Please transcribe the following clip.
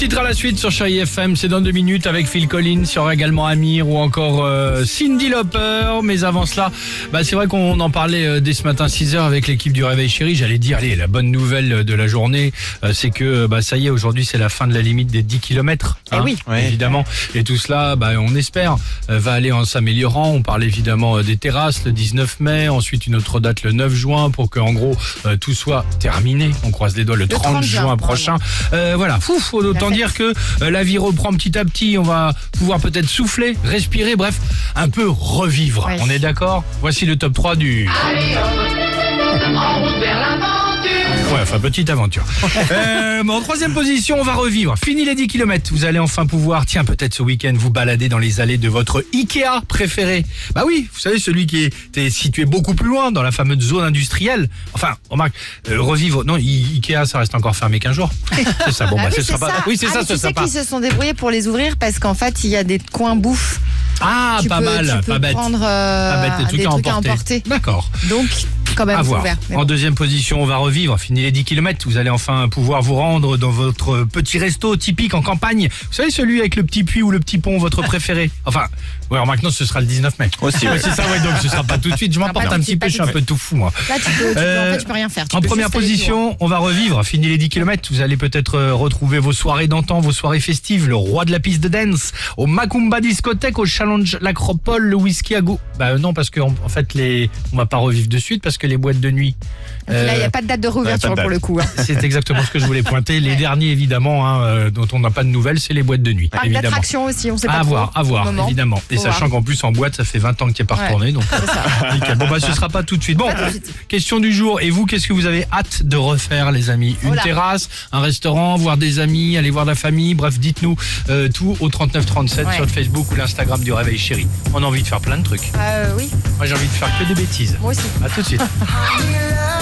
titres à la suite sur Chérie FM, c'est dans deux minutes avec Phil Collins, il y aura également Amir ou encore euh, Cindy Lauper. Mais avant cela, bah, c'est vrai qu'on en parlait euh, dès ce matin 6h avec l'équipe du Réveil Chéri. J'allais dire, allez, la bonne nouvelle de la journée, euh, c'est que bah, ça y est, aujourd'hui c'est la fin de la limite des 10 km. Eh oui. évidemment. Et tout cela, bah, on espère, euh, va aller en s'améliorant. On parle évidemment euh, des terrasses le 19 mai, ensuite une autre date le 9 juin pour que en gros euh, tout soit terminé. On croise les doigts le, 30, 30 juin juin, prochain. Euh, voilà, Fouf, autant dire que euh, la vie reprend petit à petit. On va pouvoir peut-être souffler, respirer, bref, un peu revivre. Ouais. On est d'accord? Voici le top 3 du... Ouais, enfin, petite aventure. euh, bon, en troisième position, on va revivre. Fini les 10 km. Vous allez enfin pouvoir, tiens, peut-être ce week-end, vous balader dans les allées de votre Ikea préféré. Bah oui, vous savez, celui qui était situé beaucoup plus loin, dans la fameuse zone industrielle. Enfin, remarque, euh, revivre. Non, I- Ikea, ça reste encore fermé qu'un jour. C'est ça, bon, Ah bah, oui, ce c'est sera pas. ça. Oui, c'est Ah, ça, mais ce tu sera sais qu'ils se sont débrouillés pour les ouvrir parce qu'en fait, il y a des coins bouffe. Ah, tu pas peux, mal, tu peux pas bête. prendre euh, Pas bête, des trucs, à, emporter. D'accord. Donc, quand même, À c'est voir. ouvert. Mais En deuxième position, on va revivre. Fini les 10 km. Vous allez enfin pouvoir vous rendre dans votre petit resto typique en campagne. Vous savez, celui avec le petit puits ou le petit pont, votre préféré? Enfin, ouais, alors maintenant, ce sera le 19 mai. Aussi, Ouais, c'est ça, ouais, donc ce sera pas tout de suite. Je m'emporte un petit peu, je suis un peu tout fou, moi. Là, tu peux, tu peux- Euh, en fait, tu peux rien faire. Tu En peux première position, on va revivre. Fini les 10 km. Vous allez peut-être euh, retrouver vos soirées d'antan, vos soirées festives, le roi de la piste de dance, au Macumba discothèque, au challenge l'Acropole, le whisky à goût. Bah euh, non, parce que en en fait, les, on va pas revivre de suite parce que les boîtes de nuit. Là, il n'y euh, a pas de date de réouverture pour le coup. hein. c'est exactement ce que je voulais pointer. Les derniers, évidemment, hein, euh, dont on n'a pas de nouvelles, c'est les boîtes de nuit. Parc d'attraction aussi, on sait pas À trop. voir, à voir, évidemment. Et sachant qu'en plus, en boîte, ça fait 20 ans que tu n'es pas Ouais. retourné. Donc, nickel. Bon, bah, ce sera pas tout de suite. Bon, question du jour. Et vous, qu'est-ce que vous avez hâte de refaire, les amis? Une terrasse, un restaurant, voir des amis, aller voir la famille? Bref, dites-nous euh, tout au 3937 Ouais. sur le Facebook ou l'Instagram du Réveil Chéri. On a envie de faire plein de trucs. Euh, oui, Moi, j'ai envie de faire que des bêtises. moi aussi. À tout de suite.